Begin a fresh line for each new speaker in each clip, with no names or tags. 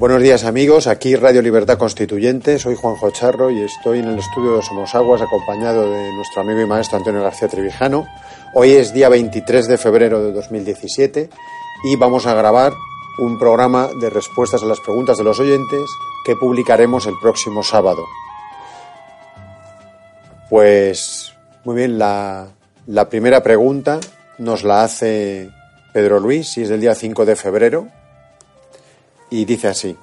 Buenos días amigos, aquí Radio Libertad Constituyente, soy Juanjo Charro y estoy en el estudio de Somos Aguas acompañado de nuestro amigo y maestro Antonio García Trevijano. Hoy es día 23 de febrero de 2017 y vamos a grabar un programa de respuestas a las preguntas de los oyentes que publicaremos el próximo sábado. Pues muy bien, la, la primera pregunta nos la hace Pedro Luis y es del día 5 de febrero y dice así.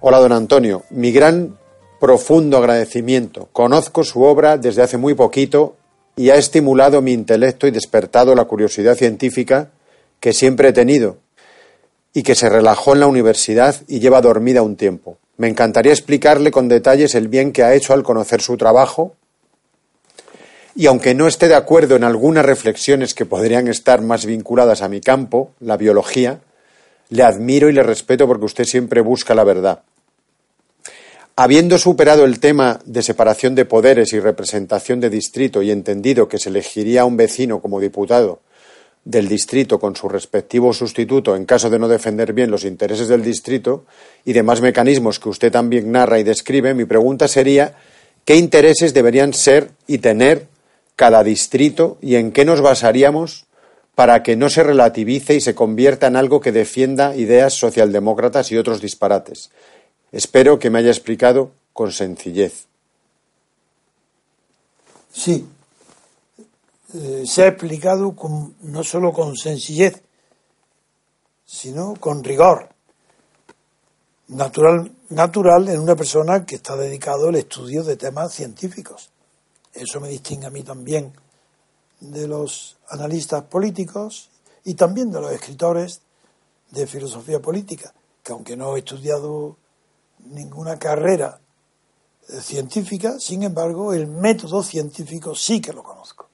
Hola, don Antonio. Mi gran, profundo agradecimiento. Conozco su obra desde hace muy poquito y ha estimulado mi intelecto y despertado la curiosidad científica que siempre he tenido y que se relajó en la universidad y lleva dormida un tiempo. Me encantaría explicarle con detalles el bien que ha hecho al conocer su trabajo y aunque no esté de acuerdo en algunas reflexiones que podrían estar más vinculadas a mi campo, la biología, le admiro y le respeto porque usted siempre busca la verdad. Habiendo superado el tema de separación de poderes y representación de distrito y entendido que se elegiría a un vecino como diputado del distrito con su respectivo sustituto en caso de no defender bien los intereses del distrito y demás mecanismos que usted también narra y describe, mi pregunta sería ¿qué intereses deberían ser y tener cada distrito y en qué nos basaríamos para que no se relativice y se convierta en algo que defienda ideas socialdemócratas y otros disparates. Espero que me haya explicado con sencillez.
Sí, eh, se ha explicado no solo con sencillez, sino con rigor. Natural, natural en una persona que está dedicado al estudio de temas científicos. Eso me distingue a mí también de los analistas políticos y también de los escritores de filosofía política, que aunque no he estudiado ninguna carrera eh, científica, sin embargo, el método científico sí que lo conozco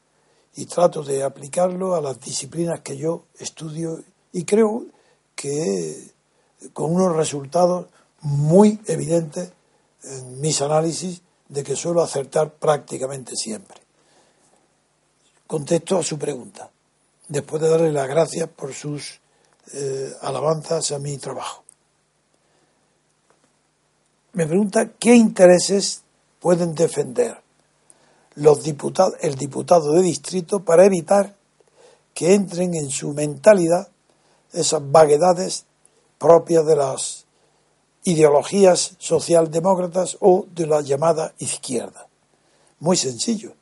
y trato de aplicarlo a las disciplinas que yo estudio y creo que con unos resultados muy evidentes en mis análisis de que suelo acertar prácticamente siempre contesto a su pregunta, después de darle las gracias por sus eh, alabanzas a mi trabajo. Me pregunta qué intereses pueden defender los diputados, el diputado de distrito para evitar que entren en su mentalidad esas vaguedades propias de las ideologías socialdemócratas o de la llamada izquierda. Muy sencillo.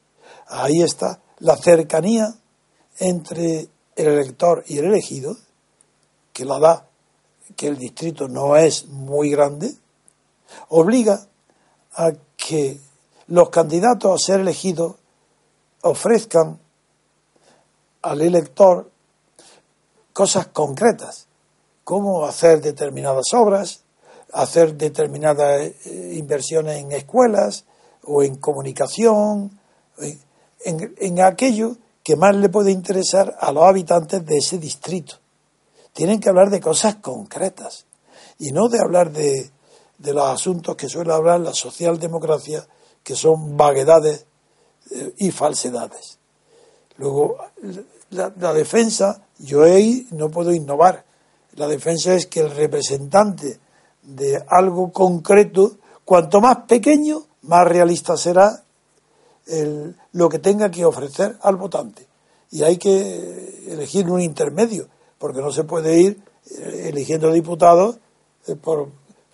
Ahí está la cercanía entre el elector y el elegido, que la da que el distrito no es muy grande, obliga a que los candidatos a ser elegidos ofrezcan al elector cosas concretas, como hacer determinadas obras, hacer determinadas eh, inversiones en escuelas o en comunicación, en, aquello que más le puede interesar a los habitantes de ese distrito. Tienen que hablar de cosas concretas y no de hablar de, de los asuntos que suele hablar la socialdemocracia, que son vaguedades eh, y falsedades. Luego, la, la defensa, yo ahí no puedo innovar. La defensa es que el representante de algo concreto, cuanto más pequeño, más realista será el, lo que tenga que ofrecer al votante. Y hay que elegir un intermedio, porque no se puede ir eh, eligiendo diputados eh, por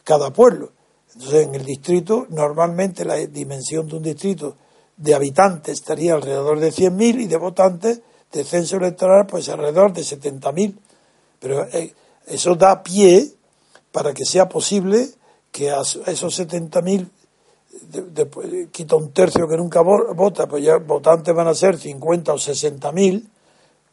cada pueblo. Entonces, en el distrito, normalmente la dimensión de un distrito de habitantes estaría alrededor de 100.000 y de votantes de censo electoral, pues alrededor de 70.000. Pero eh, eso da pie para que sea posible que a esos 70.000 de, quita un tercio que nunca vota, pues ya votantes van a ser 50 o 60 mil,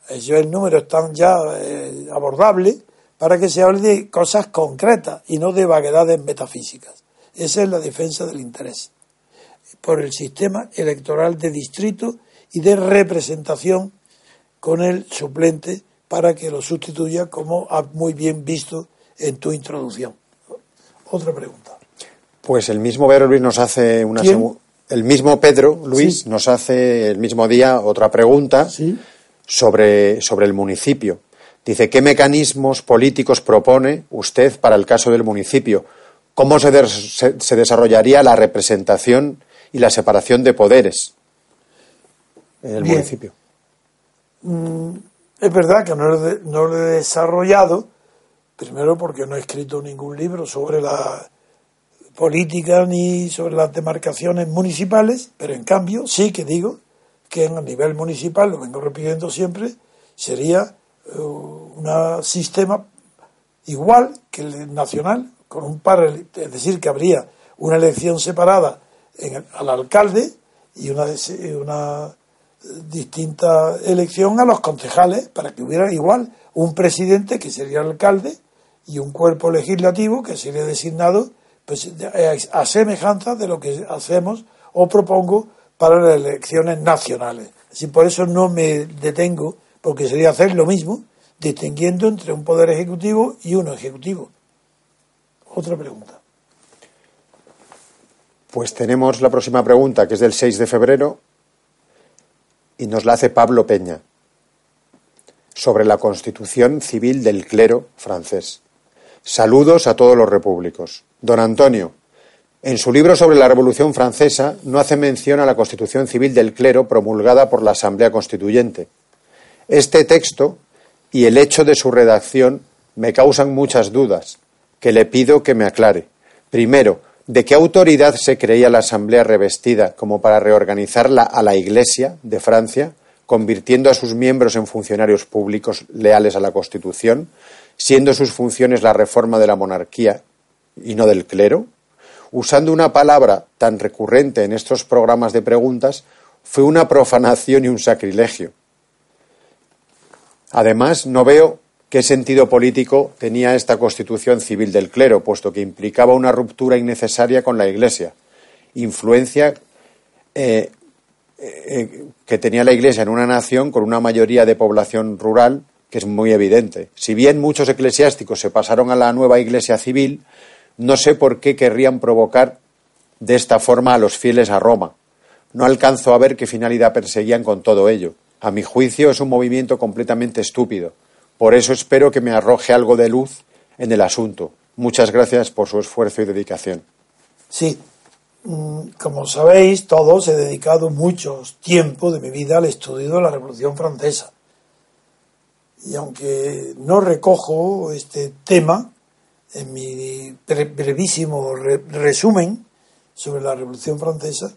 ellos el número están ya eh, abordable para que se hable de cosas concretas y no de vaguedades metafísicas. Esa es la defensa del interés por el sistema electoral de distrito y de representación con el suplente para que lo sustituya, como ha muy bien visto en tu introducción. Otra pregunta.
Pues el mismo Pedro Luis nos hace una el mismo Pedro Luis nos hace el mismo día otra pregunta sobre, sobre el municipio. Dice, ¿qué mecanismos políticos propone usted para el caso del municipio? ¿Cómo se, se, desarrollaría la representación y la separación de poderes en el municipio?
Mm, es verdad que no no lo he desarrollado, primero porque no he escrito ningún libro sobre la política ni sobre las demarcaciones municipales, pero en cambio sí que digo que en a nivel municipal, lo vengo repitiendo siempre, sería eh, un sistema igual que el nacional, con un par, es decir, que habría una elección separada al alcalde y una, una distinta elección a los concejales para que hubiera igual un presidente que sería el alcalde y un cuerpo legislativo que sería designado pues, a semejanza de lo que hacemos o propongo para las elecciones nacionales. Así por eso no me detengo, porque sería hacer lo mismo, distinguiendo entre un poder ejecutivo y uno ejecutivo. Otra pregunta.
Pues tenemos la próxima pregunta, que es del 6 de febrero, y nos la hace Pablo Peña, sobre la constitución civil del clero francés. Saludos a todos los repúblicos. Don Antonio, en su libro sobre la Revolución Francesa no hace mención a la Constitución Civil del Clero promulgada por la Asamblea Constituyente. Este texto y el hecho de su redacción me causan muchas dudas, que le pido que me aclare. Primero, ¿de qué autoridad se creía la Asamblea revestida como para reorganizarla a la Iglesia de Francia, convirtiendo a sus miembros en funcionarios públicos leales a la Constitución, siendo sus funciones la reforma de la monarquía y no del clero, usando una palabra tan recurrente en estos programas de preguntas, fue una profanación y un sacrilegio. Además, no veo qué sentido político tenía esta constitución civil del clero, puesto que implicaba una ruptura innecesaria con la Iglesia, influencia eh, eh, que tenía la Iglesia en una nación con una mayoría de población rural que es muy evidente. Si bien muchos eclesiásticos se pasaron a la nueva Iglesia civil, no sé por qué querrían provocar de esta forma a los fieles a Roma. No alcanzo a ver qué finalidad perseguían con todo ello. A mi juicio es un movimiento completamente estúpido. Por eso espero que me arroje algo de luz en el asunto. Muchas gracias por su esfuerzo y dedicación.
Sí, mm, como sabéis, todos he dedicado mucho tiempo de mi vida al estudio de la Revolución Francesa. Y aunque no recojo este tema, en mi brevísimo resumen sobre la Revolución Francesa,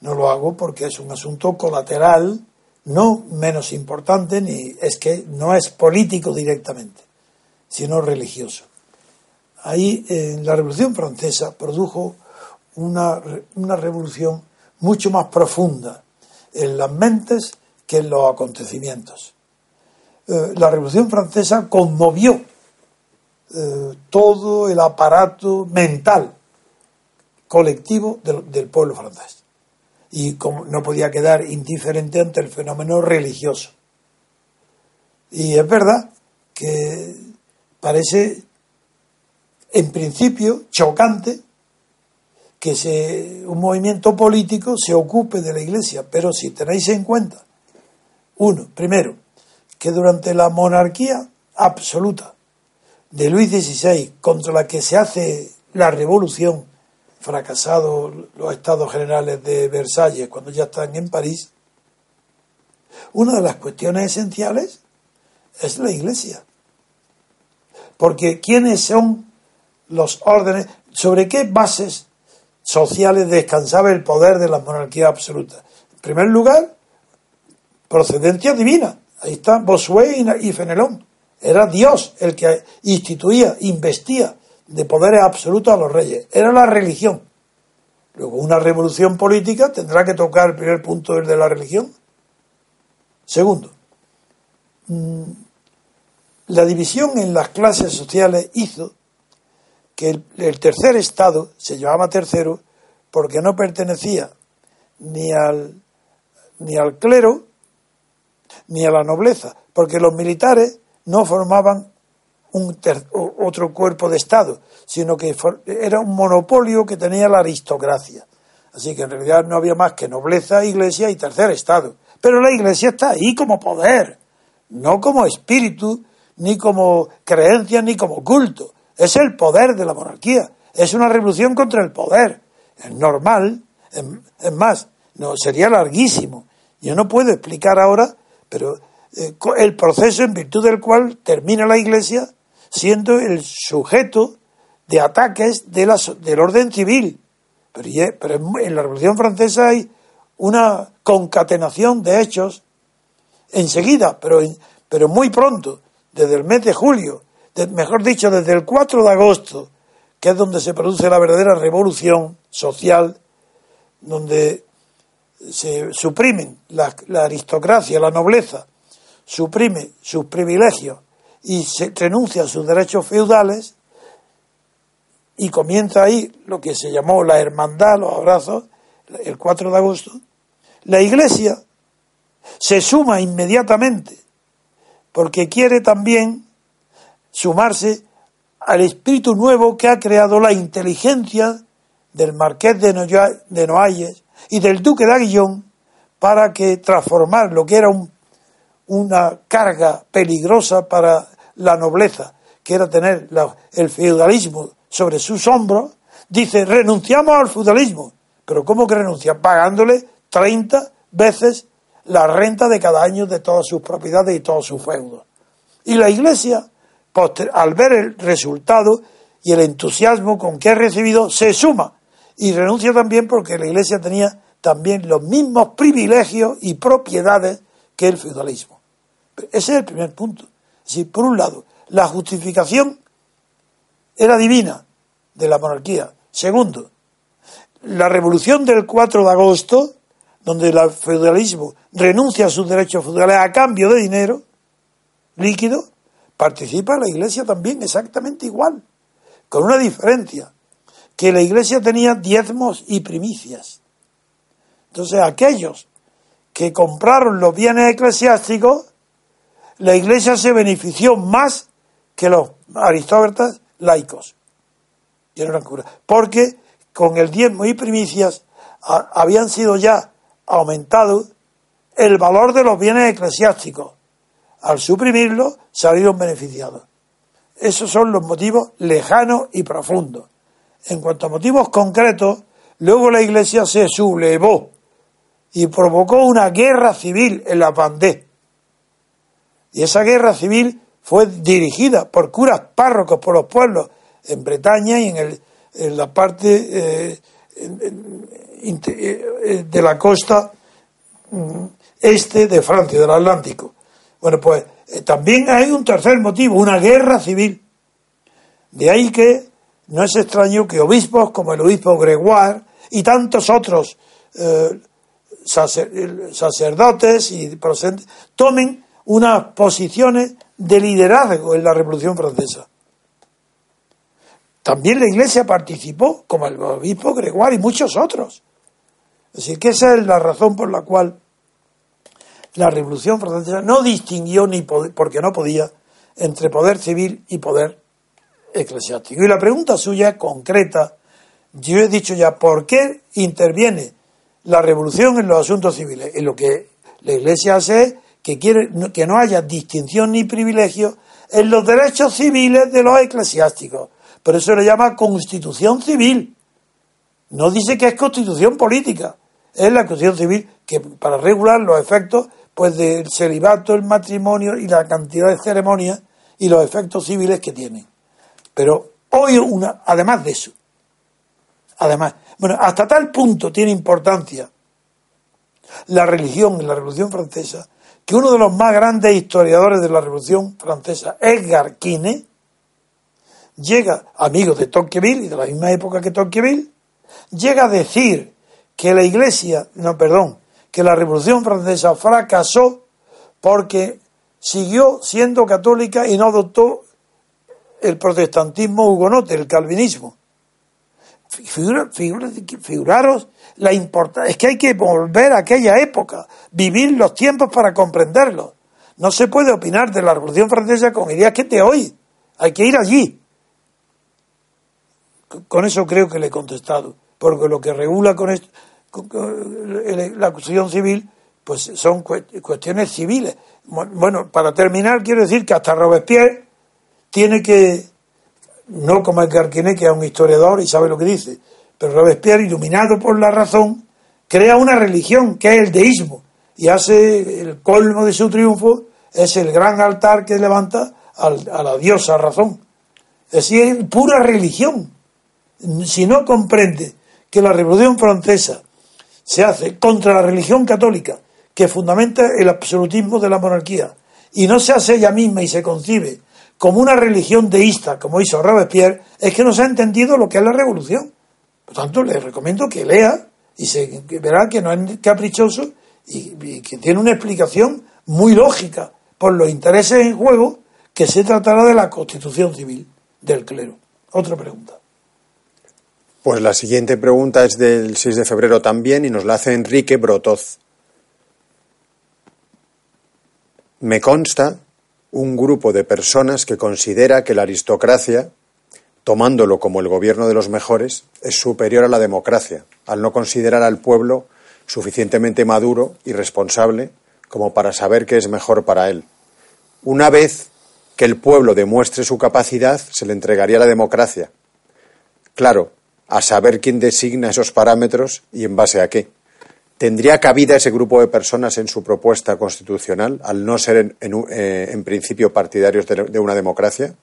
no lo hago porque es un asunto colateral, no menos importante, ni es que no es político directamente, sino religioso. Ahí la Revolución Francesa produjo una, una revolución mucho más profunda en las mentes que en los acontecimientos. Eh, la Revolución Francesa conmovió eh, todo el aparato mental colectivo del, pueblo francés. y como no podía quedar indiferente ante el fenómeno religioso. Y es verdad que parece en principio chocante que un movimiento político se ocupe de la Iglesia, pero si tenéis en cuenta, uno, primero, que durante la monarquía absoluta de Luis XVI, contra la que se hace la revolución, fracasado los estados generales de Versalles cuando ya están en París, una de las cuestiones esenciales es la Iglesia. Porque ¿quiénes son los órdenes? ¿Sobre qué bases sociales descansaba el poder de la monarquía absoluta? En primer lugar, procedencia divina. Ahí está Bossuet y Fenelón. Era Dios el que instituía, investía de poderes absolutos a los reyes. Era la religión. Luego, una revolución política tendrá que tocar el primer punto del de la religión. Segundo, mm, la división en las clases sociales hizo que el, el, tercer estado se llamaba tercero porque no pertenecía ni al, ni al clero ni a la nobleza, porque los militares no formaban un otro cuerpo de Estado, sino que era un monopolio que tenía la aristocracia. Así que en realidad no había más que nobleza, iglesia y tercer Estado. Pero la iglesia está ahí como poder, no como espíritu, ni como creencia, ni como culto. Es el poder de la monarquía. Es una revolución contra el poder. Es normal. Es más, no, sería larguísimo. Yo no puedo explicar ahora, pero el proceso en virtud del cual termina la Iglesia siendo el sujeto de ataques de la, del orden civil. Pero, en la Revolución Francesa hay una concatenación de hechos enseguida, pero, pero muy pronto, desde el mes de julio, mejor dicho, desde el 4 de agosto, que es donde se produce la verdadera revolución social, donde se suprimen la aristocracia, la nobleza, suprime sus privilegios y renuncia a sus derechos feudales y comienza ahí lo que se llamó la hermandad, los abrazos, el 4 de agosto, la Iglesia se suma inmediatamente porque quiere también sumarse al espíritu nuevo que ha creado la inteligencia del marqués de Noailles y del duque de Aguillón para que transformar lo que era un una carga peligrosa para la nobleza, que era tener el feudalismo sobre sus hombros, dice, renunciamos al feudalismo. Pero ¿cómo que renuncia? Pagándole 30 veces la renta de cada año de todas sus propiedades y todos sus feudos. Y la Iglesia, al ver el resultado y el entusiasmo con que ha recibido, se suma y renuncia también porque la Iglesia tenía también los mismos privilegios y propiedades que el feudalismo. Ese es el primer punto. Es por un lado, la justificación era divina de la monarquía. Segundo, la revolución del 4 de agosto, donde el feudalismo renuncia a sus derechos feudales a cambio de dinero líquido, participa la Iglesia también exactamente igual, con una diferencia, que la Iglesia tenía diezmos y primicias. Entonces aquellos que compraron los bienes eclesiásticos la Iglesia se benefició más que los aristócratas laicos. Porque con el diezmo y primicias habían sido ya aumentados el valor de los bienes eclesiásticos. Al suprimirlo, salieron beneficiados. Esos son los motivos lejanos y profundos. En cuanto a motivos concretos, luego la Iglesia se sublevó y provocó una guerra civil en la Pandé y esa guerra civil fue dirigida por curas párrocos por los pueblos en Bretaña y en, el, en la parte eh, eh, de la costa mm, este de Francia, del Atlántico. Bueno, pues eh, también hay un tercer motivo, una guerra civil. De ahí que no es extraño que obispos como el obispo Gregoire y tantos otros sacerdotes y tomen unas posiciones de liderazgo en la Revolución Francesa. También la Iglesia participó, como el obispo Gregoire y muchos otros. Decir, que esa es la razón por la cual la Revolución Francesa no distinguió, ni porque no podía, entre poder civil y poder eclesiástico. Y la pregunta suya concreta. Yo he dicho ya, ¿por qué interviene la revolución en los asuntos civiles? En lo que la Iglesia hace es que quiere que no haya distinción ni privilegio en los derechos civiles de los eclesiásticos. Por eso le llama constitución civil. No dice que es constitución política. Es la constitución civil que para regular los efectos pues del celibato, el matrimonio y la cantidad de ceremonias y los efectos civiles que tienen. Pero hoy, una, además de eso, además, bueno, hasta tal punto tiene importancia la religión en la Revolución Francesa que uno de los más grandes historiadores de la Revolución Francesa, Edgar Quinet, llega, amigo de Tocqueville y de la misma época que Tocqueville, llega a decir que la Iglesia, no, perdón, que la Revolución Francesa fracasó porque siguió siendo católica y no adoptó el protestantismo hugonote, el calvinismo. figuraros la importancia. Es que hay que volver a aquella época, vivir los tiempos para comprenderlos. No se puede opinar de la Revolución Francesa con ideas que te hoy. Hay que ir allí. Con eso creo que le he contestado. Porque lo que regula con esto, la acusación civil, pues son cuestiones civiles. Bueno, para terminar, quiero decir que hasta Robespierre tiene que, no como Edgar Quinet, que es un historiador y sabe lo que dice, pero Robespierre, iluminado por la razón, crea una religión que es el deísmo y hace el colmo de su triunfo, es el gran altar que levanta a la diosa razón. Es decir, pura religión. Si no comprende que la Revolución Francesa se hace contra la religión católica, que fundamenta el absolutismo de la monarquía, y no se hace ella misma y se concibe como una religión deísta, como hizo Robespierre, es que no se ha entendido lo que es la revolución. Por tanto, le recomiendo que lea y se verá que no es caprichoso y, que tiene una explicación muy lógica por los intereses en juego que se tratará de la constitución civil del clero. Otra pregunta.
Pues la siguiente pregunta es del 6 de febrero también y nos la hace Enrique Brotoz. Me consta un grupo de personas que considera que la aristocracia, tomándolo como el gobierno de los mejores, es superior a la democracia, al no considerar al pueblo suficientemente maduro y responsable como para saber qué es mejor para él. Una vez que el pueblo demuestre su capacidad, se le entregaría la democracia. Claro, a saber quién designa esos parámetros y en base a qué. ¿Tendría cabida ese grupo de personas en su propuesta constitucional al no ser en, eh, principio partidarios de, una democracia?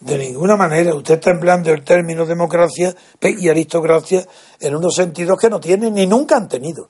De ninguna manera. Usted está empleando el término democracia y aristocracia en unos sentidos que no tienen ni nunca han tenido.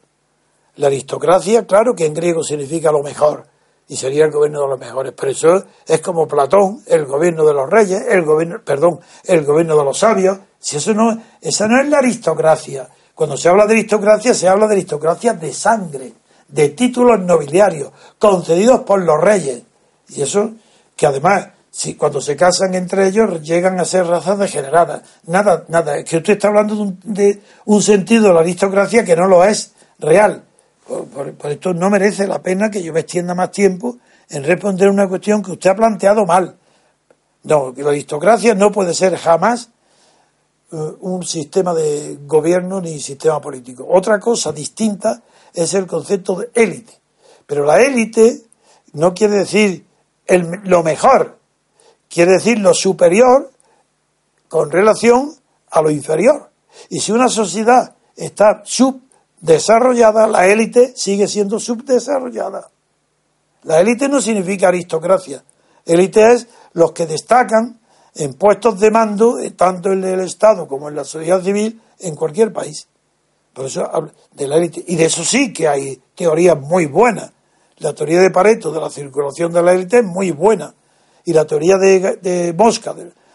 La aristocracia, claro que en griego significa lo mejor y sería el gobierno de los mejores, pero eso es como Platón, el gobierno de los reyes, el gobierno, perdón, el gobierno de los sabios. Si eso no, esa no es la aristocracia cuando se habla de aristocracia, se habla de aristocracia de sangre, de títulos nobiliarios, concedidos por los reyes. Y eso, que además, si cuando se casan entre ellos, llegan a ser razas degeneradas. Nada, nada. Es que usted está hablando de un, de un sentido de la aristocracia que no lo es real. Por, esto no merece la pena que yo me extienda más tiempo en responder una cuestión que usted ha planteado mal. No, la aristocracia no puede ser jamás eh, un sistema de gobierno ni sistema político. Otra cosa distinta es el concepto de élite. Pero la élite no quiere decir lo mejor, quiere decir lo superior con relación a lo inferior. Y si una sociedad está subdesarrollada, la élite sigue siendo subdesarrollada. La élite no significa aristocracia. Élite es los que destacan en puestos de mando, tanto en el Estado como en la sociedad civil, en cualquier país. Por eso de la élite. Y de eso sí que hay teorías muy buenas. La teoría de Pareto de la circulación de la élite es muy buena. Y la teoría de, de Mosca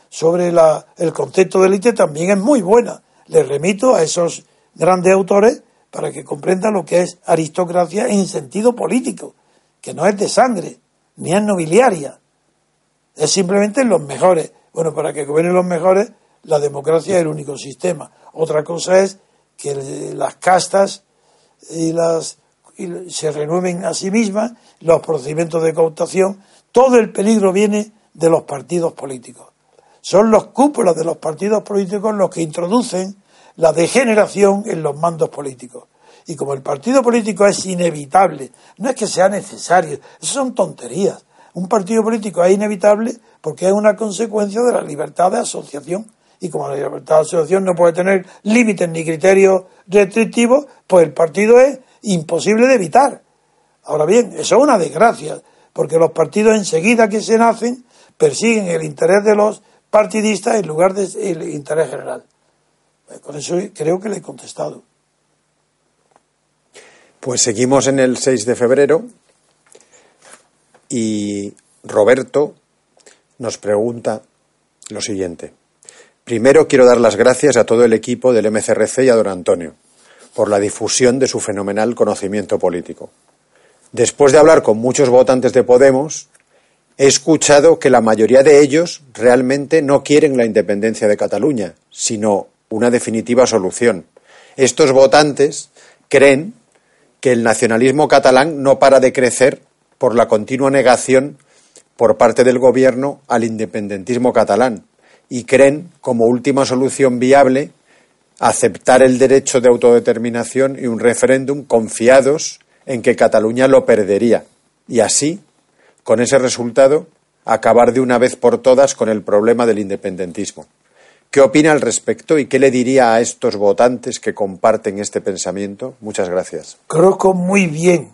sobre la, el concepto de élite también es muy buena. Les remito a esos grandes autores para que comprendan lo que es aristocracia en sentido político, que no es de sangre, ni es nobiliaria, es simplemente los mejores. Bueno, para que gobiernen los mejores, la democracia es el único sistema. Otra cosa es que las castas y las y se renueven a sí mismas los procedimientos de cooptación, todo el peligro viene de los partidos políticos. Son los cúpulas de los partidos políticos los que introducen la degeneración en los mandos políticos. Y como el partido político es inevitable, no es que sea necesario, eso son tonterías. Un partido político es inevitable porque es una consecuencia de la libertad de asociación. Y como la libertad de asociación no puede tener límites ni criterios restrictivos, pues el partido es imposible de evitar. Ahora bien, eso es una desgracia, porque los partidos enseguida que se nacen persiguen el interés de los partidistas en lugar del interés general. Con eso creo que le he contestado.
Pues seguimos en el 6 de febrero y Roberto nos pregunta lo siguiente. Primero quiero dar las gracias a todo el equipo del MCRC y a don Antonio por la difusión de su fenomenal conocimiento político. Después de hablar con muchos votantes de Podemos, he escuchado que la mayoría de ellos realmente no quieren la independencia de Cataluña, sino una definitiva solución. Estos votantes creen que el nacionalismo catalán no para de crecer por la continua negación por parte del gobierno al independentismo catalán y creen como última solución viable aceptar el derecho de autodeterminación y un referéndum confiados en que Cataluña lo perdería y así, con ese resultado, acabar de una vez por todas con el problema del independentismo. ¿Qué opina al respecto y qué le diría a estos votantes que comparten este pensamiento? Muchas gracias.
Conozco muy bien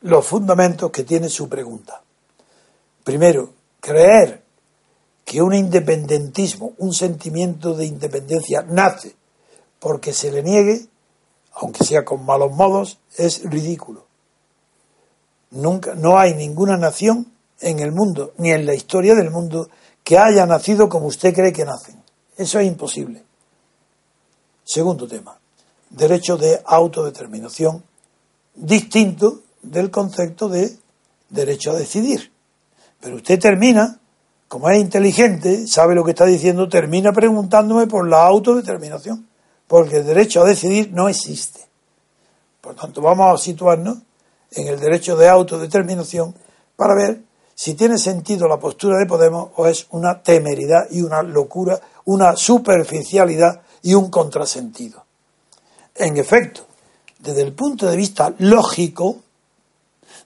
los fundamentos que tiene su pregunta. Primero, creer que un independentismo, un sentimiento de independencia nace porque se le niegue, aunque sea con malos modos, es ridículo. Nunca, no hay ninguna nación en el mundo, ni en la historia del mundo, que haya nacido como usted cree que nacen. Eso es imposible. Segundo tema, derecho de autodeterminación, distinto del concepto de derecho a decidir. Pero usted termina como es inteligente, sabe lo que está diciendo, termina preguntándome por la autodeterminación, porque el derecho a decidir no existe. Por tanto, vamos a situarnos en el derecho de autodeterminación para ver si tiene sentido la postura de Podemos o es una temeridad y una locura, una superficialidad y un contrasentido. En efecto, desde el punto de vista lógico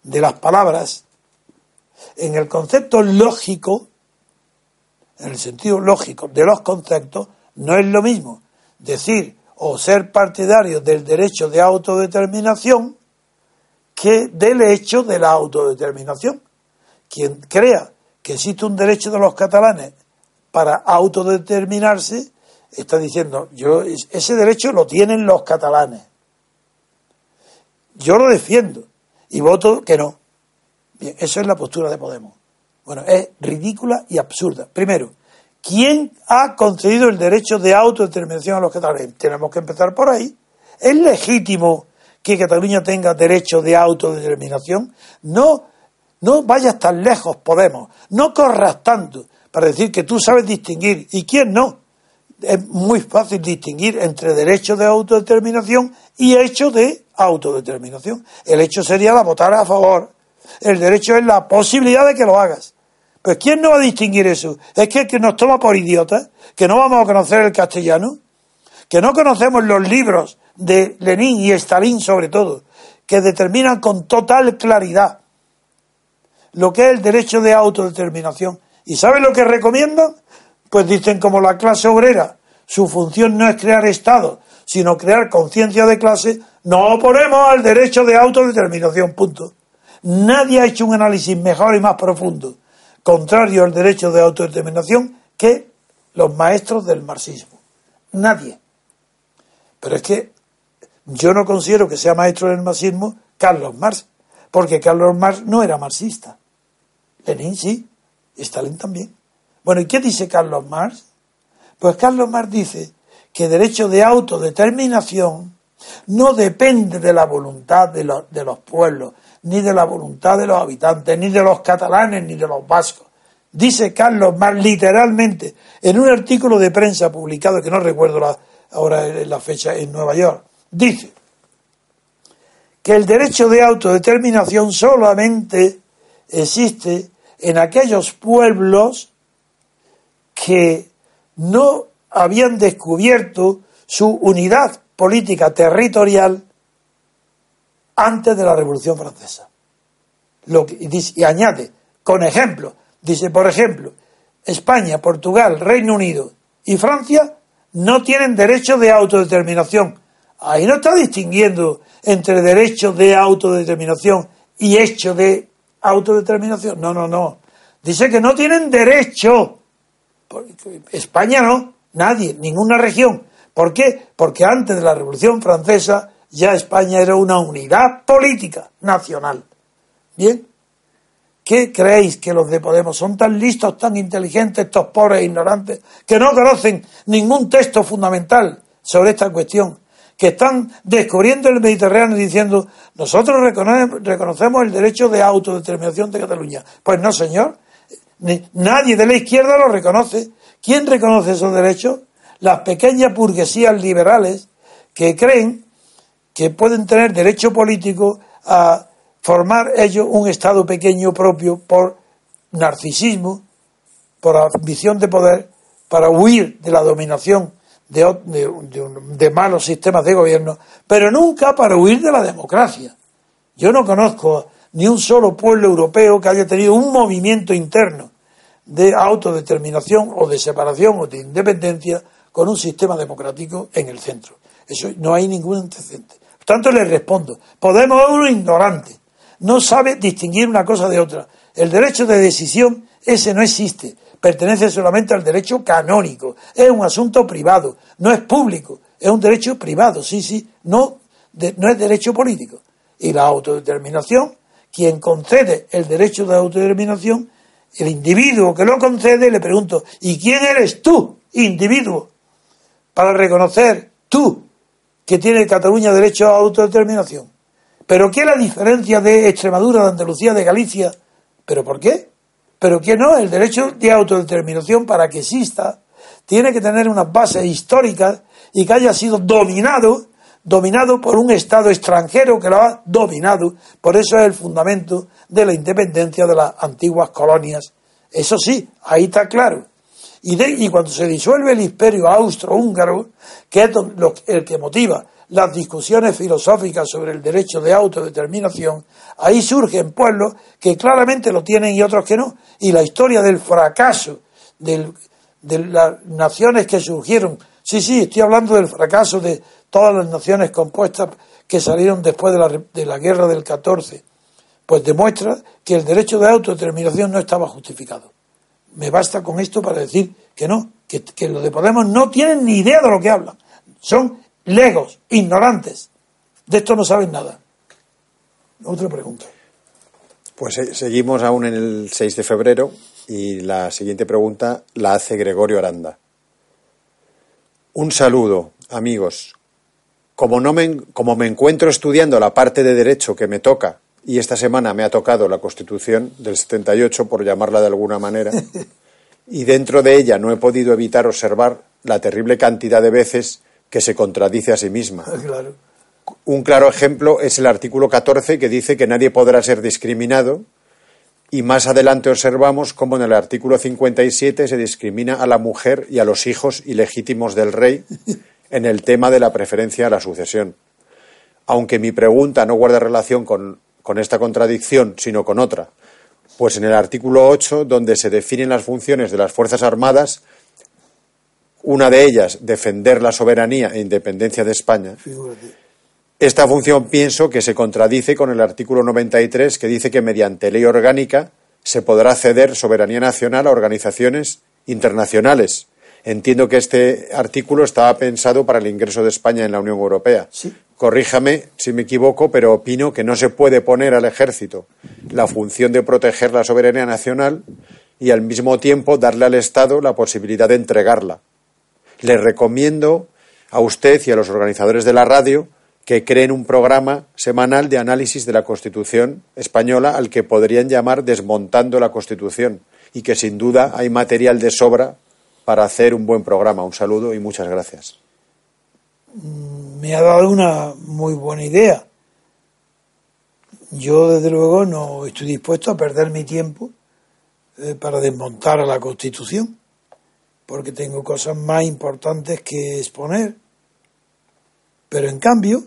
de las palabras, en el concepto lógico, en el sentido lógico de los conceptos, no es lo mismo decir o ser partidario del derecho de autodeterminación que del hecho de la autodeterminación. Quien crea que existe un derecho de los catalanes para autodeterminarse, está diciendo, yo ese derecho lo tienen los catalanes. Yo lo defiendo y voto que no. Bien, eso es la postura de Podemos. Bueno, es ridícula y absurda. Primero, ¿quién ha concedido el derecho de autodeterminación a los catalanes? Tenemos que empezar por ahí. ¿Es legítimo que Cataluña tenga derecho de autodeterminación? No, no vayas tan lejos, Podemos. No corras tanto para decir que tú sabes distinguir y quién no. Es muy fácil distinguir entre derecho de autodeterminación y hecho de autodeterminación. El hecho sería la votar a favor el derecho es la posibilidad de que lo hagas. Pues ¿quién no va a distinguir eso? ¿Es que, que nos toma por idiotas? ¿Que no vamos a conocer el castellano? ¿Que no conocemos los libros de Lenin y Stalin sobre todo? Que determinan con total claridad lo que es el derecho de autodeterminación. ¿Y saben lo que recomiendan? Pues dicen como la clase obrera, su función no es crear Estado, sino crear conciencia de clase, no oponemos al derecho de autodeterminación, punto. Nadie ha hecho un análisis mejor y más profundo, contrario al derecho de autodeterminación, que los maestros del marxismo. Nadie. Pero es que yo no considero que sea maestro del marxismo Carlos Marx, porque Carlos Marx no era marxista. Lenin sí, Stalin también. Bueno, ¿y qué dice Carlos Marx? Pues Carlos Marx dice que derecho de autodeterminación no depende de la voluntad de los, de los pueblos, ni de la voluntad de los habitantes, ni de los catalanes, ni de los vascos. Dice Carlos Marx literalmente en un artículo de prensa publicado, que no recuerdo ahora la fecha, en Nueva York, dice que el derecho de autodeterminación solamente existe en aquellos pueblos que no habían descubierto su unidad política territorial antes de la Revolución Francesa. Lo que, y, dice, y añade, con ejemplo, dice, por ejemplo, España, Portugal, Reino Unido y Francia no tienen derecho de autodeterminación. Ahí no está distinguiendo entre derecho de autodeterminación y hecho de autodeterminación. No, no, no. Dice que no tienen derecho. España no, nadie, ninguna región. ¿Por qué? Porque antes de la Revolución Francesa ya España era una unidad política nacional. Bien, ¿Qué creéis que los de Podemos son tan listos, tan inteligentes, estos pobres e ignorantes, que no conocen ningún texto fundamental sobre esta cuestión? Que están descubriendo el Mediterráneo diciendo, nosotros reconocemos el derecho de autodeterminación de Cataluña. Pues no, señor. Nadie de la izquierda lo reconoce. ¿Quién reconoce esos derechos? Las pequeñas burguesías liberales que creen que pueden tener derecho político a formar ellos un Estado pequeño propio por narcisismo, por ambición de poder, para huir de la dominación de, malos sistemas de gobierno, pero nunca para huir de la democracia. Yo no conozco ni un solo pueblo europeo que haya tenido un movimiento interno de autodeterminación o de separación o de independencia con un sistema democrático en el centro. Eso no hay ningún antecedente. Por tanto, le respondo, Podemos ser un ignorante, no sabe distinguir una cosa de otra. El derecho de decisión, ese no existe. Pertenece solamente al derecho canónico. Es un asunto privado, no es público. Es un derecho privado, sí, sí, no, no es derecho político. Y la autodeterminación, quien concede el derecho de autodeterminación, el individuo que lo concede, le pregunto, ¿y quién eres tú, individuo, para reconocer tú que tiene Cataluña derecho a autodeterminación? ¿Pero qué la diferencia de Extremadura, de Andalucía, de Galicia? ¿Pero por qué? ¿Pero qué no? El derecho de autodeterminación para que exista tiene que tener unas bases históricas y que haya sido dominado, dominado por un Estado extranjero que lo ha dominado. Por eso es el fundamento de la independencia de las antiguas colonias. Eso sí, ahí está claro. Y, cuando se disuelve el imperio austro-húngaro, que es el que motiva las discusiones filosóficas sobre el derecho de autodeterminación, ahí surgen pueblos que claramente lo tienen y otros que no. Y la historia del fracaso de las naciones que surgieron, sí, sí, estoy hablando del fracaso de todas las naciones compuestas que salieron después de la, de la guerra del 14, pues demuestra que el derecho de autodeterminación no estaba justificado. Me basta con esto para decir que no, que, que los de Podemos no tienen ni idea de lo que hablan. Son legos, ignorantes. De esto no saben nada. Otra pregunta.
Pues eh, seguimos aún en el 6 de febrero y la siguiente pregunta la hace Gregorio Aranda. Un saludo, amigos. Como, no me, como me encuentro estudiando la parte de derecho que me toca, y esta semana me ha tocado la Constitución del 78, por llamarla de alguna manera, y dentro de ella no he podido evitar observar la terrible cantidad de veces que se contradice a sí misma. Un claro ejemplo es el artículo 14 que dice que nadie podrá ser discriminado y más adelante observamos cómo en el artículo 57 se discrimina a la mujer y a los hijos ilegítimos del rey en el tema de la preferencia a la sucesión. Aunque mi pregunta no guarda relación con, con esta contradicción, sino con otra, pues en el artículo 8, donde se definen las funciones de las Fuerzas Armadas, una de ellas, defender la soberanía e independencia de España. Esta función pienso que se contradice con el artículo 93 que dice que mediante ley orgánica se podrá ceder soberanía nacional a organizaciones internacionales. Entiendo que este artículo estaba pensado para el ingreso de España en la Unión Europea. Corríjame si me equivoco, pero opino que no se puede poner al ejército la función de proteger la soberanía nacional y al mismo tiempo darle al Estado la posibilidad de entregarla le recomiendo a usted y a los organizadores de la radio que creen un programa semanal de análisis de la Constitución española al que podrían llamar Desmontando la Constitución y que sin duda hay material de sobra para hacer un buen programa. Un saludo y muchas gracias.
Me ha dado una muy buena idea. Yo, desde luego, no estoy dispuesto a perder mi tiempo eh, para desmontar a la Constitución, porque tengo cosas más importantes que exponer. Pero en cambio,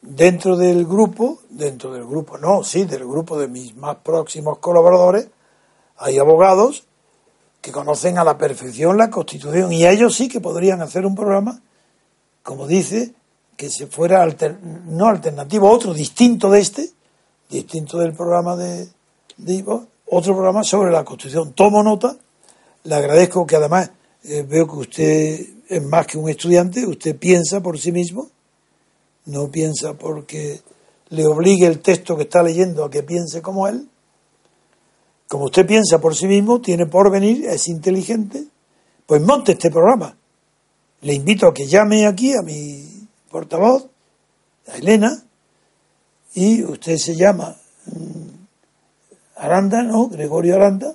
dentro del grupo, dentro del grupo, no, sí, del grupo de mis más próximos colaboradores, hay abogados que conocen a la perfección la Constitución y ellos sí que podrían hacer un programa, como dice, que se fuera no alternativo, otro distinto de este, distinto del programa de, de otro programa sobre la Constitución. Tomo nota, le agradezco que además eh, veo que usted es más que un estudiante, usted piensa por sí mismo, no piensa porque le obligue el texto que está leyendo a que piense como él. Como usted piensa por sí mismo, tiene por venir, es inteligente, pues monte este programa. Le invito a que llame aquí a mi portavoz, a Elena, y usted se llama mm, Aranda, ¿no? Gregorio Aranda.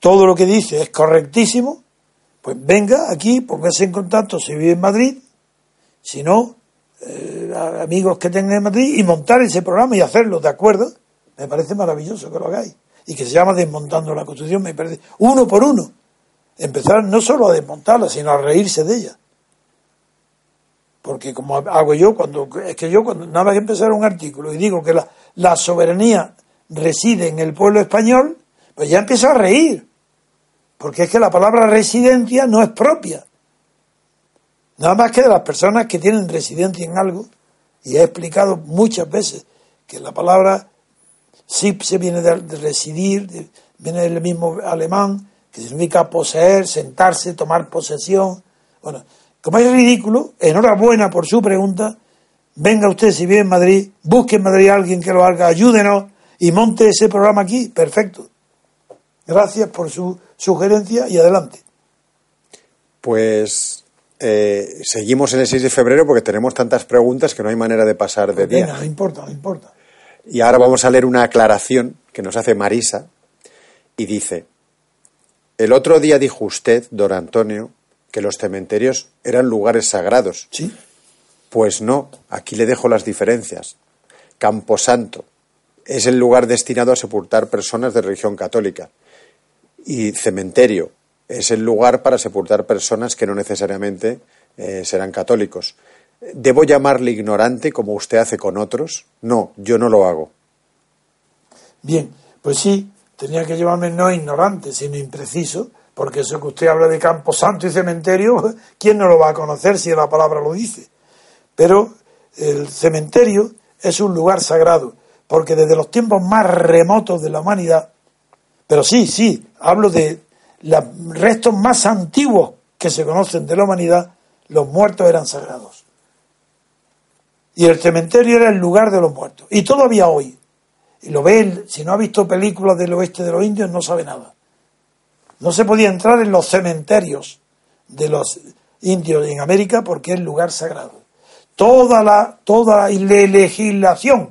Todo lo que dice es correctísimo. Pues venga aquí, póngase en contacto si vive en Madrid, si no, eh, amigos que tengan en Madrid y montar ese programa y hacerlo, ¿de acuerdo? Me parece maravilloso que lo hagáis. Y que se llama Desmontando la Constitución, me parece, uno por uno. Empezar no solo a desmontarla, sino a reírse de ella. Porque como hago yo, cuando es que yo cuando nada más que empezar un artículo y digo que la, soberanía reside en el pueblo español, pues ya empiezo a reír. Porque es que la palabra residencia no es propia. Nada más que de las personas que tienen residencia en algo, y he explicado muchas veces que la palabra sí se viene de, residir, viene del mismo alemán, que significa poseer, sentarse, tomar posesión. Bueno, como es ridículo, enhorabuena por su pregunta. Venga usted si vive en Madrid, busque en Madrid a alguien que lo haga, ayúdenos y monte ese programa aquí. Perfecto. Gracias por su sugerencia y adelante.
Pues eh, seguimos en el 6 de febrero porque tenemos tantas preguntas que no hay manera de pasar de día.
no importa, no importa.
Y ahora vamos a leer una aclaración que nos hace Marisa y dice, el otro día dijo usted, don Antonio, que los cementerios eran lugares sagrados.
Sí.
Pues no, aquí le dejo las diferencias. Camposanto es el lugar destinado a sepultar personas de religión católica. Y cementerio es el lugar para sepultar personas que no necesariamente eh, serán católicos. ¿Debo llamarle ignorante como usted hace con otros? No, yo no lo hago.
Bien, pues sí, tenía que llamarme no ignorante, sino impreciso, porque eso que usted habla de campo santo y cementerio, ¿quién no lo va a conocer si la palabra lo dice? Pero el cementerio es un lugar sagrado, porque desde los tiempos más remotos de la humanidad, pero sí, sí, hablo de los restos más antiguos que se conocen de la humanidad, los muertos eran sagrados. Y el cementerio era el lugar de los muertos. Y todavía hoy, y lo ve, si no ha visto películas del oeste de los indios, no sabe nada. No se podía entrar en los cementerios de los indios en América porque es lugar sagrado. Toda la, toda la legislación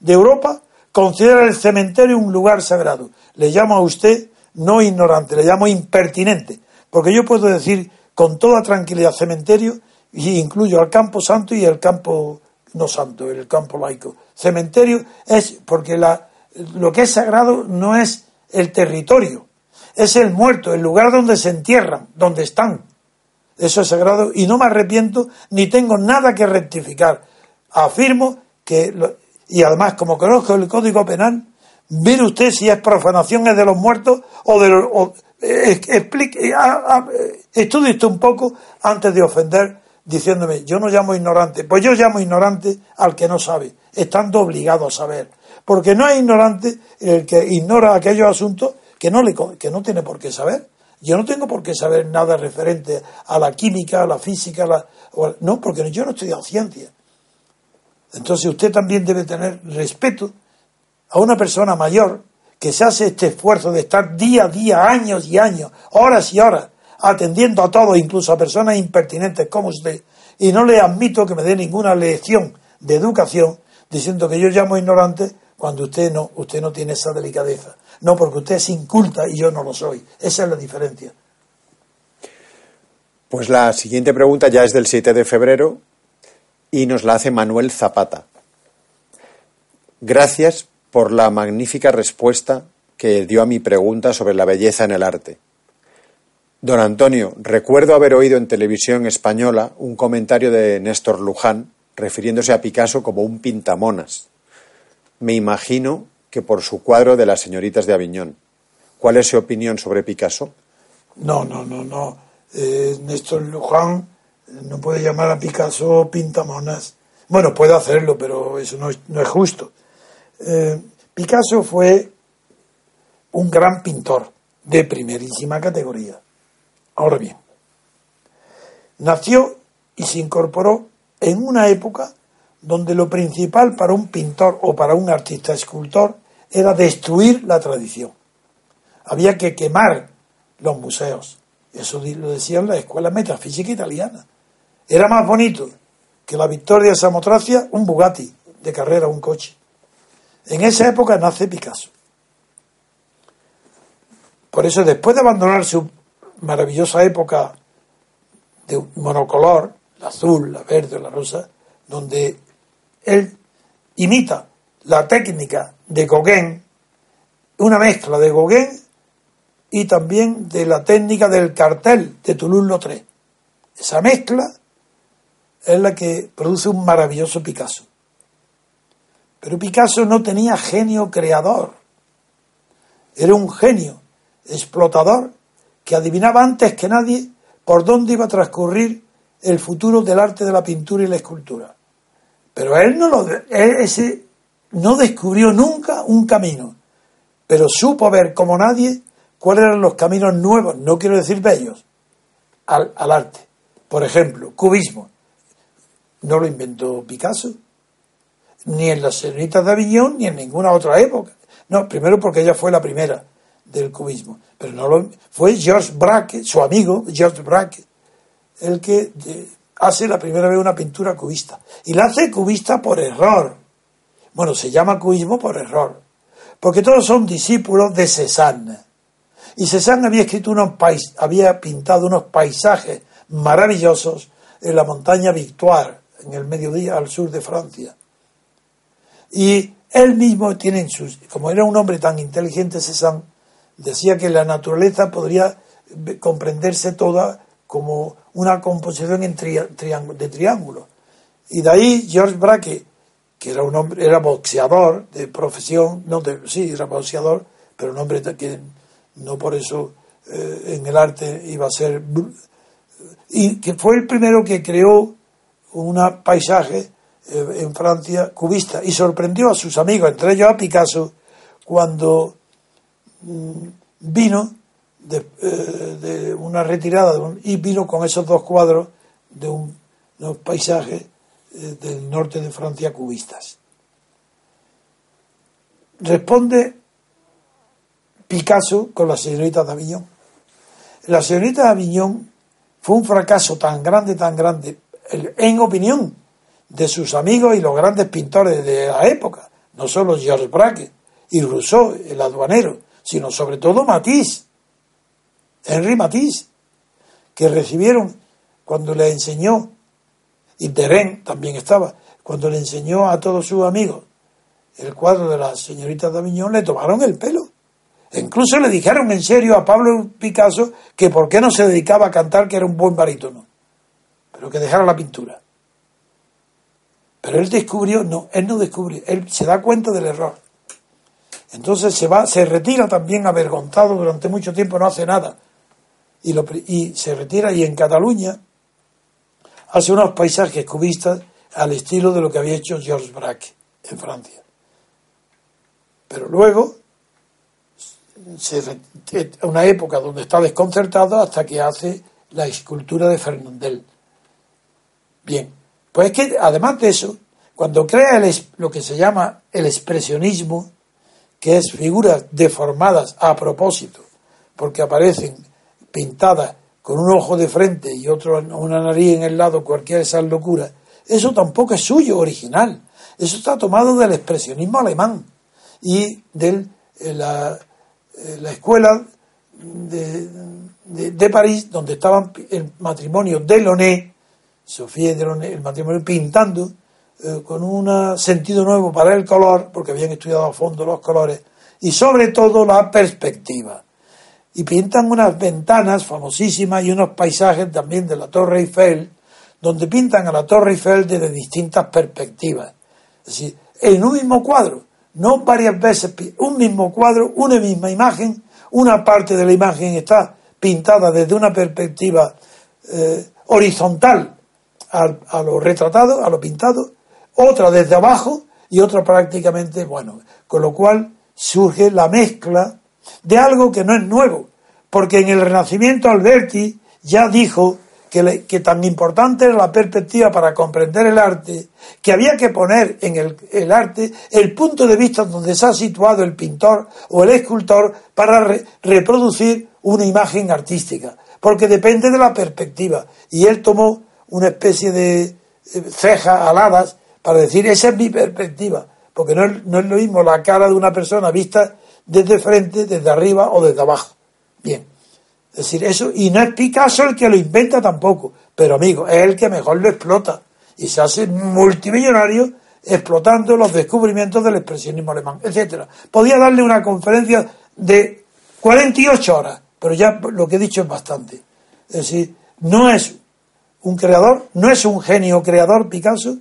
de Europa considera el cementerio un lugar sagrado. Le llamo a usted no ignorante, le llamo impertinente, porque yo puedo decir con toda tranquilidad cementerio y incluyo al campo santo y el campo no santo, el campo laico. Cementerio es porque la, lo que es sagrado no es el territorio, es el muerto, el lugar donde se entierran, donde están. Eso es sagrado y no me arrepiento ni tengo nada que rectificar. Afirmo que, y además como conozco el Código Penal, mire usted si es profanación es de los muertos o de los... Eh, explique, eh, estudie usted un poco antes de ofender diciéndome, yo no llamo ignorante. Pues yo llamo ignorante al que no sabe, estando obligado a saber. Porque no es ignorante el que ignora aquellos asuntos que no, le, que no tiene por qué saber. Yo no tengo por qué saber nada referente a la química, a la física, la, no, porque yo no he estudiado ciencia. Entonces usted también debe tener respeto a una persona mayor que se hace este esfuerzo de estar día a día, años y años, horas y horas, atendiendo a todos, incluso a personas impertinentes como usted, y no le admito que me dé ninguna lección de educación diciendo que yo llamo ignorante cuando usted no, usted no tiene esa delicadeza. No, porque usted es inculta y yo no lo soy. Esa es la diferencia.
Pues la siguiente pregunta ya es del 7 de febrero y nos la hace Manuel Zapata. Gracias por la magnífica respuesta que dio a mi pregunta sobre la belleza en el arte. Don Antonio, recuerdo haber oído en televisión española un comentario de Néstor Luján refiriéndose a Picasso como un pintamonas. Me imagino que por su cuadro de las señoritas de Aviñón. ¿Cuál es su opinión sobre Picasso?
No, no, no, no. Eh, Néstor Luján no puede llamar a Picasso pintamonas. Bueno, puede hacerlo, pero eso no es, no es justo. Eh, Picasso fue un gran pintor de primerísima categoría. Ahora bien, nació y se incorporó en una época donde lo principal para un pintor o para un artista escultor era destruir la tradición. Había que quemar los museos. Eso lo decían la escuela metafísica italiana. Era más bonito que la victoria de Samotracia un Bugatti de carrera, un coche. En esa época nace Picasso. Por eso, después de abandonar su maravillosa época de monocolor, la azul, la verde, la rosa, donde él imita la técnica de Gauguin, una mezcla de Gauguin y también de la técnica del cartel de Toulouse-Lautrec. Esa mezcla es la que produce un maravilloso Picasso. Pero Picasso no tenía genio creador. Era un genio explotador que adivinaba antes que nadie por dónde iba a transcurrir el futuro del arte de la pintura y la escultura. Pero él no lo ese no descubrió nunca un camino, pero supo ver como nadie cuáles eran los caminos nuevos, no quiero decir bellos, al, arte. Por ejemplo, cubismo. No lo inventó Picasso, ni en las señoritas de Aviñón, ni en ninguna otra época. No, primero porque ella fue la primera del cubismo, pero no lo, fue George Braque, su amigo George Braque, el que hace la primera vez una pintura cubista. Y la hace cubista por error. Bueno, se llama cubismo por error, porque todos son discípulos de Cézanne. Y Cézanne había escrito unos había pintado unos paisajes maravillosos en la montaña Victoire, en el mediodía al sur de Francia. Y él mismo tiene sus, como era un hombre tan inteligente, Cézanne, decía que la naturaleza podría comprenderse toda como una composición en de triángulos. Y de ahí George Braque, que era un hombre, era boxeador de profesión, no de, sí, era boxeador, pero un hombre que no por eso eh, en el arte iba a ser y que fue el primero que creó un paisaje eh, en Francia cubista y sorprendió a sus amigos, entre ellos a Picasso, cuando mm, vino eh, de, una retirada y vino con esos dos cuadros de un, unos paisajes eh, del norte de Francia cubistas. Responde Picasso con la señorita de Aviñón. La señorita de Aviñón fue un fracaso tan grande, tan grande, en opinión de sus amigos y los grandes pintores de la época, no solo Georges Braque y Rousseau, el aduanero, sino sobre todo Matisse, Henri Matisse, que recibieron cuando le enseñó, y Terén también estaba, cuando le enseñó a todos sus amigos el cuadro de la señorita D'Avignon, le tomaron el pelo. E incluso le dijeron en serio a Pablo Picasso que por qué no se dedicaba a cantar, que era un buen barítono, pero que dejara la pintura. Pero él descubrió, no, él no descubrió, él se da cuenta del error. Entonces se va, se retira también avergonzado durante mucho tiempo, no hace nada. Y, y se retira y en Cataluña hace unos paisajes cubistas al estilo de lo que había hecho Georges Braque en Francia. Pero luego, se, una época donde está desconcertado hasta que hace la escultura de Fernandel. Bien, pues es que además de eso, cuando crea lo que se llama el expresionismo, que es figuras deformadas a propósito, porque aparecen pintadas con un ojo de frente y otro una nariz en el lado, cualquiera de esas locuras, eso tampoco es suyo, original. Eso está tomado del expresionismo alemán y de eh, la, eh, la, escuela de, París, donde estaban el matrimonio Delaunay Sofía hicieron el matrimonio pintando eh, con un sentido nuevo para el color, porque habían estudiado a fondo los colores, y sobre todo la perspectiva. Y pintan unas ventanas famosísimas y unos paisajes también de la Torre Eiffel, donde pintan a la Torre Eiffel desde distintas perspectivas. Es decir, en un mismo cuadro, no varias veces, un mismo cuadro, una misma imagen, una parte de la imagen está pintada desde una perspectiva eh, horizontal a, lo retratado, a lo pintado, otra desde abajo y otra prácticamente, bueno, con lo cual surge la mezcla de algo que no es nuevo, porque en el Renacimiento Alberti ya dijo que, que, tan importante era la perspectiva para comprender el arte, que había que poner en el, el, arte el punto de vista donde se ha situado el pintor o el escultor para reproducir una imagen artística, porque depende de la perspectiva. Y él tomó una especie de eh, cejas aladas para decir, esa es mi perspectiva, porque no no es lo mismo la cara de una persona vista desde frente, desde arriba o desde abajo. Bien. Es decir, eso, y no es Picasso el que lo inventa tampoco, pero amigo, es el que mejor lo explota y se hace multimillonario explotando los descubrimientos del expresionismo alemán, etcétera. Podía darle una conferencia de 48 horas, pero ya lo que he dicho es bastante. Es decir, no es un creador, no es un genio creador Picasso,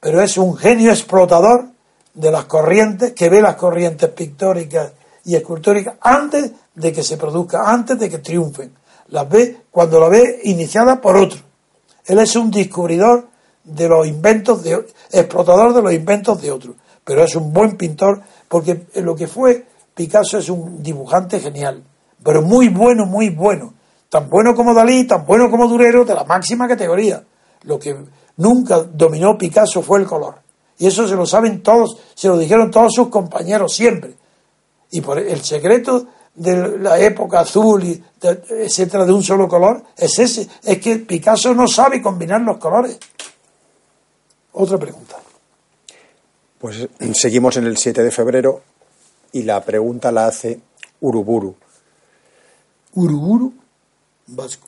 pero es un genio explotador de las corrientes, que ve las corrientes pictóricas y escultóricas antes de que se produzca, antes de que triunfen. Las ve cuando la ve iniciada por otro. Él es un descubridor de los inventos, de, explotador de los inventos de otro. Pero es un buen pintor porque lo que fue Picasso es un dibujante genial, pero muy bueno, muy bueno. Tan bueno como Dalí, tan bueno como Durero, de la máxima categoría. Lo que nunca dominó Picasso fue el color. Y eso se lo saben todos, se lo dijeron todos sus compañeros siempre. Y por el secreto de la época azul, y etcétera, de un solo color, es ese. Es que Picasso no sabe combinar los colores. Otra pregunta.
Pues seguimos en el 7 de febrero y la pregunta la hace Uruburu.
Uruburu, vasco.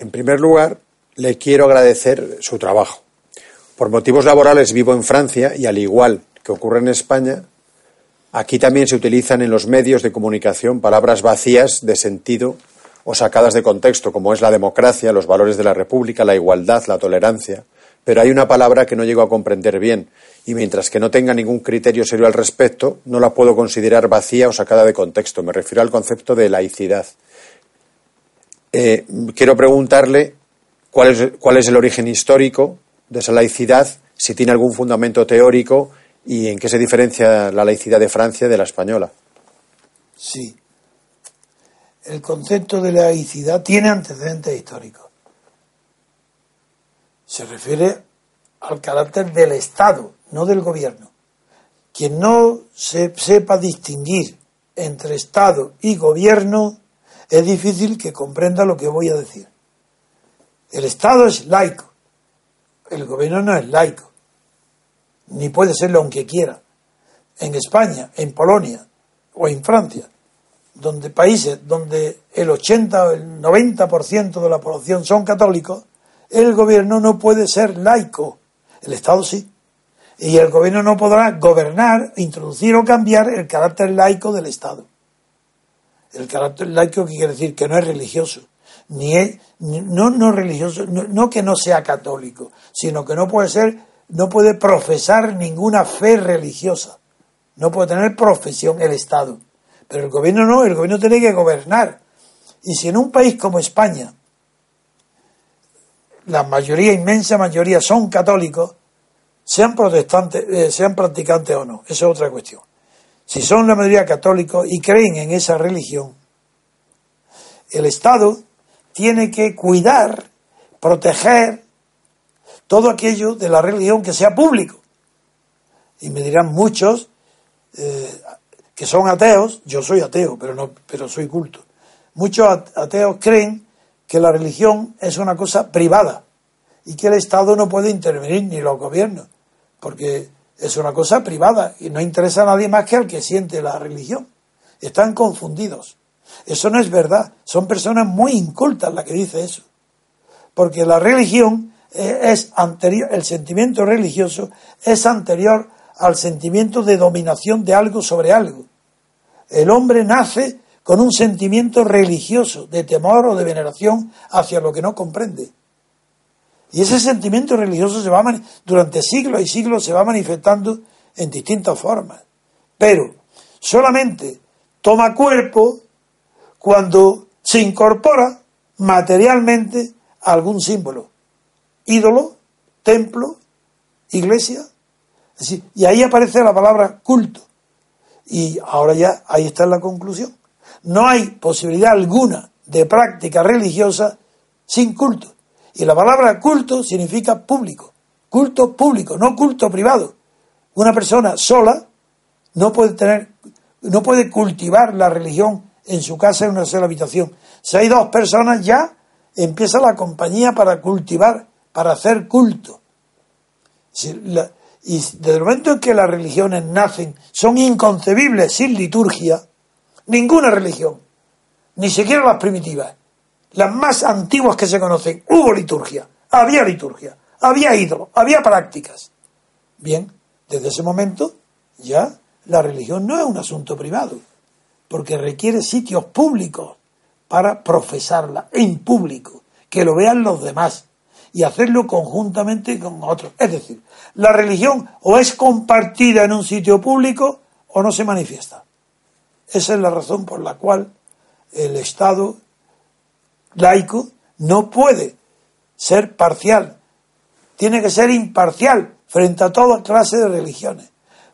En primer lugar, le quiero agradecer su trabajo. Por motivos laborales vivo en Francia y al igual que ocurre en España, Aquí también se utilizan en los medios de comunicación palabras vacías de sentido o sacadas de contexto, como es la democracia, los valores de la República, la igualdad, la tolerancia. Pero hay una palabra que no llego a comprender bien, y mientras que no tenga ningún criterio serio al respecto, no la puedo considerar vacía o sacada de contexto. Me refiero al concepto de laicidad. Eh, quiero preguntarle cuál es, cuál es el origen histórico de esa laicidad, si tiene algún fundamento teórico ¿Y en qué se diferencia la laicidad de Francia de la española?
Sí. El concepto de laicidad tiene antecedentes históricos. Se refiere al carácter del Estado, no del gobierno. Quien no se sepa distinguir entre Estado y gobierno, es difícil que comprenda lo que voy a decir. El Estado es laico, el gobierno no es laico ni puede serlo aunque quiera. En España, en Polonia o en Francia, donde países donde el 80 o el 90% de la población son católicos, el gobierno no puede ser laico. El Estado sí. Y el gobierno no podrá gobernar, introducir o cambiar el carácter laico del Estado. El carácter laico quiere decir que no es religioso, ni no, no religioso, no que no sea católico, sino que no puede ser no puede profesar ninguna fe religiosa, no puede tener profesión el Estado. Pero el gobierno no, el gobierno tiene que gobernar. Y si en un país como España la mayoría, inmensa mayoría, son católicos, sean protestantes, eh, sean practicantes o no, eso es otra cuestión. Si son la mayoría católicos y creen en esa religión, el Estado tiene que cuidar, proteger todo aquello de la religión que sea público. Y me dirán muchos eh, que son ateos, yo soy ateo, pero, no, pero soy culto. Muchos ateos creen que la religión es una cosa privada y que el Estado no puede intervenir ni los gobiernos, porque es una cosa privada y no interesa a nadie más que al que siente la religión. Están confundidos. Eso no es verdad. Son personas muy incultas las que dicen eso. porque la religión eh, es anterior, el sentimiento religioso es anterior al sentimiento de dominación de algo sobre algo. El hombre nace con un sentimiento religioso, de temor o de veneración hacia lo que no comprende. Y ese sentimiento religioso se va durante siglos y siglos se va manifestando en distintas formas. Pero solamente toma cuerpo cuando se incorpora materialmente algún símbolo. Ídolo, templo, iglesia. y ahí aparece la palabra culto. Y ahora ya ahí está la conclusión. No hay posibilidad alguna de práctica religiosa sin culto. Y la palabra culto significa público. Culto público, no culto privado. Una persona sola no puede tener, no puede cultivar la religión en su casa en una sola habitación. Si hay dos personas ya, empieza la compañía para cultivar, para hacer culto. y desde el momento en que las religiones nacen, son inconcebibles sin liturgia, ninguna religión, ni siquiera las primitivas, las más antiguas que se conocen, hubo liturgia, había liturgia, había ídolos, había prácticas. Bien, desde ese momento ya la religión no es un asunto privado, porque requiere sitios públicos para profesarla en público, que lo vean los demás y hacerlo conjuntamente con otros. Es decir, la religión o es compartida en un sitio público o no se manifiesta. Esa es la razón por la cual el Estado laico no puede ser parcial, tiene que ser imparcial frente a toda clase de religiones,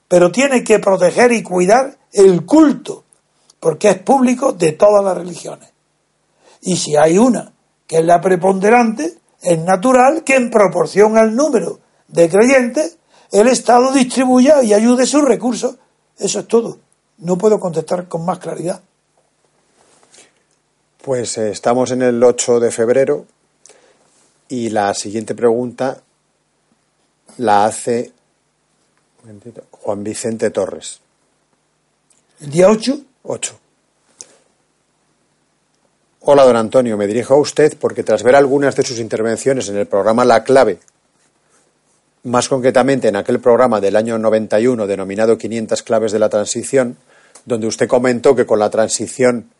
pero tiene que proteger y cuidar el culto, porque es público de todas las religiones. Y si hay una que es la preponderante, es natural que en proporción al número de creyentes, el Estado distribuya y ayude sus recursos. Eso es todo. No puedo contestar con más claridad.
Pues eh, estamos en el 8 de febrero y la siguiente pregunta la hace Juan Vicente Torres.
¿El día 8?
8. Hola, don Antonio. Me dirijo a usted porque tras ver algunas de sus intervenciones en el programa La Clave, más concretamente en aquel programa del año 91 denominado 500 claves de la transición, donde usted comentó que con la transición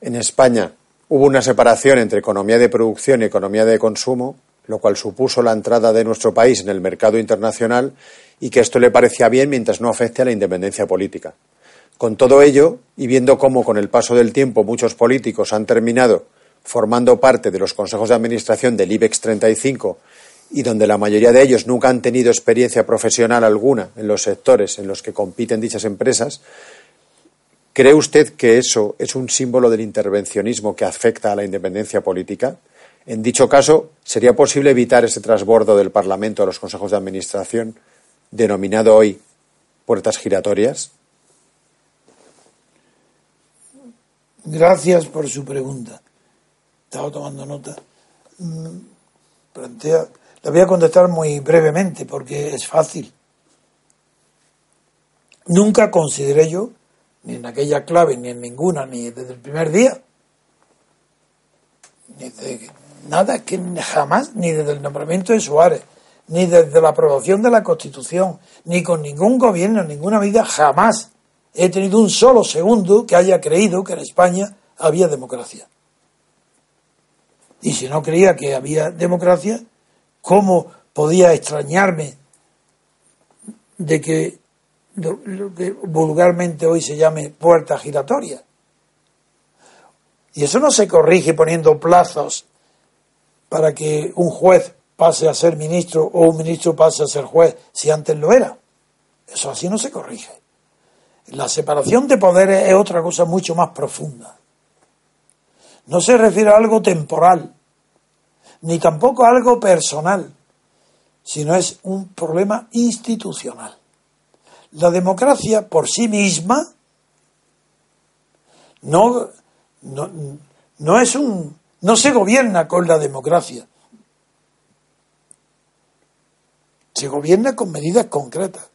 en España Hubo una separación entre economía de producción y economía de consumo, lo cual supuso la entrada de nuestro país en el mercado internacional y que esto le parecía bien mientras no afecte a la independencia política. Con todo ello, y viendo cómo con el paso del tiempo muchos políticos han terminado formando parte de los consejos de administración del IBEX 35 y donde la mayoría de ellos nunca han tenido experiencia profesional alguna en los sectores en los que compiten dichas empresas, ¿Cree usted que eso es un símbolo del intervencionismo que afecta a la independencia política? En dicho caso, ¿sería posible evitar ese trasbordo del Parlamento a los consejos de administración, denominado hoy puertas giratorias?
Gracias por su pregunta. Estaba tomando nota. Mm, plantea, la voy a contestar muy brevemente porque es fácil. Nunca consideré yo ni en aquella clave, ni en ninguna, ni desde el primer día. Ni de nada, que jamás, ni desde el nombramiento de Suárez, ni desde la aprobación de la Constitución, ni con ningún gobierno, ninguna medida, jamás he tenido un solo segundo que haya creído que en España había democracia. Y si no creía que había democracia, ¿cómo podía extrañarme de que lo que vulgarmente hoy se llame puerta giratoria. Y eso no se corrige poniendo plazos para que un juez pase a ser ministro o un ministro pase a ser juez si antes lo era. Eso así no se corrige. La separación de poderes es otra cosa mucho más profunda. No se refiere a algo temporal, ni tampoco a algo personal, sino es un problema institucional. La democracia por sí misma no, no, es un. no se gobierna con la democracia. Se gobierna con medidas concretas.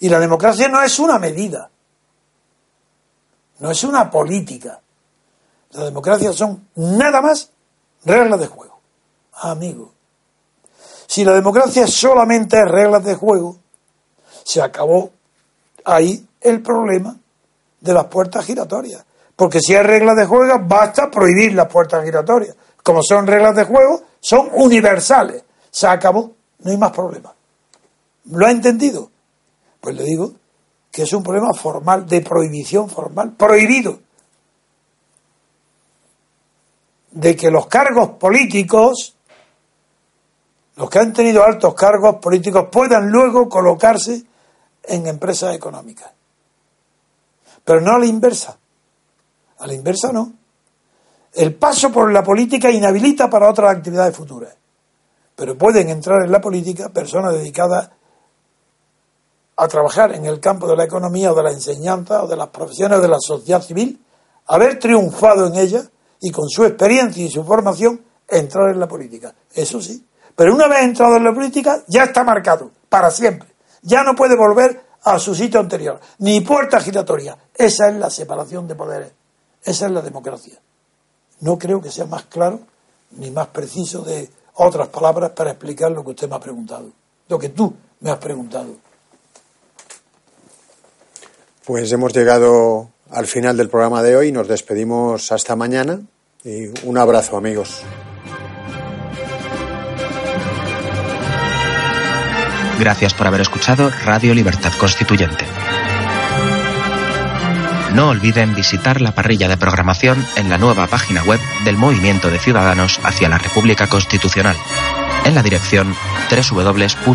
Y la democracia no es una medida, no es una política. La democracia son nada más reglas de juego. Amigo, si la democracia solamente es reglas de juego, se acabó ahí el problema de las puertas giratorias. Porque si hay reglas de juego, basta prohibir las puertas giratorias. Como son reglas de juego, son universales. Se acabó, no hay más problema. ¿Lo ha entendido? Pues le digo que es un problema formal, de prohibición formal, prohibido. De que los cargos políticos, los que han tenido altos cargos políticos, puedan luego colocarse en empresas económicas. Pero no a la inversa. A la inversa no. El paso por la política inhabilita para otras actividades futuras. Pero pueden entrar en la política personas dedicadas a trabajar en el campo de la economía o de la enseñanza o de las profesiones de la sociedad civil, haber triunfado en ella y con su experiencia y su formación entrar en la política. Eso sí. Pero una vez entrado en la política ya está marcado para siempre. Ya no puede volver a su sitio anterior. Ni puerta giratoria. Esa es la separación de poderes. Esa es la democracia. No creo que sea más claro ni más preciso de otras palabras para explicar lo que usted me ha preguntado. Lo que tú me has preguntado.
Pues hemos llegado al final del programa de hoy. Nos despedimos hasta mañana y un abrazo amigos.
Gracias por haber escuchado Radio Libertad Constituyente. No olviden visitar la parrilla de programación en la nueva página web del Movimiento de Ciudadanos hacia la República Constitucional, en la dirección www.mcrc.es.